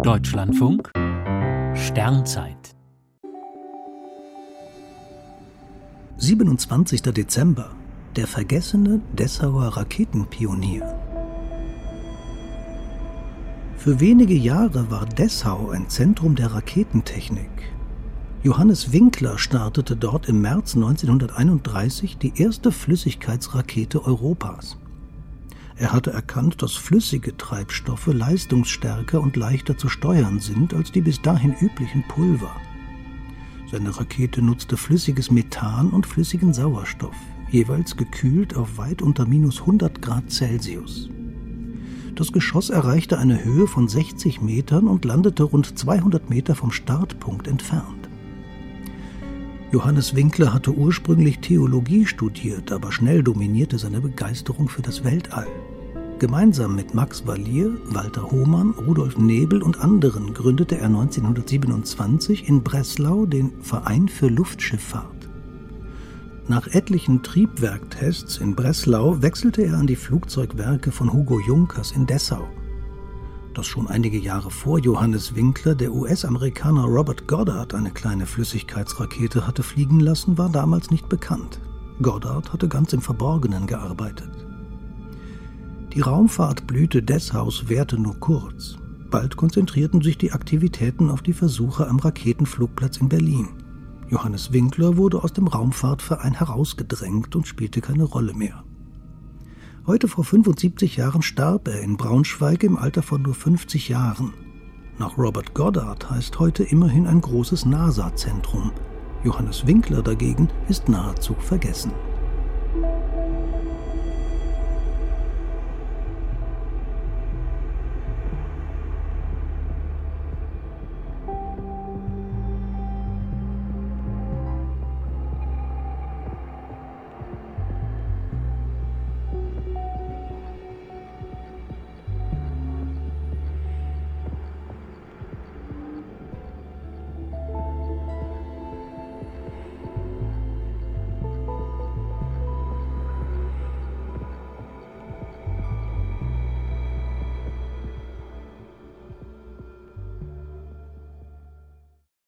Deutschlandfunk Sternzeit 27. Dezember Der vergessene Dessauer Raketenpionier Für wenige Jahre war Dessau ein Zentrum der Raketentechnik. Johannes Winkler startete dort im März 1931 die erste Flüssigkeitsrakete Europas. Er hatte erkannt, dass flüssige Treibstoffe leistungsstärker und leichter zu steuern sind als die bis dahin üblichen Pulver. Seine Rakete nutzte flüssiges Methan und flüssigen Sauerstoff, jeweils gekühlt auf weit unter minus 100 Grad Celsius. Das Geschoss erreichte eine Höhe von 60 Metern und landete rund 200 Meter vom Startpunkt entfernt. Johannes Winkler hatte ursprünglich Theologie studiert, aber schnell dominierte seine Begeisterung für das Weltall. Gemeinsam mit Max Valier, Walter Hohmann, Rudolf Nebel und anderen gründete er 1927 in Breslau den Verein für Luftschifffahrt. Nach etlichen Triebwerktests in Breslau wechselte er an die Flugzeugwerke von Hugo Junkers in Dessau. Dass schon einige Jahre vor Johannes Winkler der US-Amerikaner Robert Goddard eine kleine Flüssigkeitsrakete hatte fliegen lassen, war damals nicht bekannt. Goddard hatte ganz im Verborgenen gearbeitet. Die Raumfahrtblüte Dessaus währte nur kurz. Bald konzentrierten sich die Aktivitäten auf die Versuche am Raketenflugplatz in Berlin. Johannes Winkler wurde aus dem Raumfahrtverein herausgedrängt und spielte keine Rolle mehr. Heute vor 75 Jahren starb er in Braunschweig im Alter von nur 50 Jahren. Nach Robert Goddard heißt heute immerhin ein großes NASA-Zentrum. Johannes Winkler dagegen ist nahezu vergessen.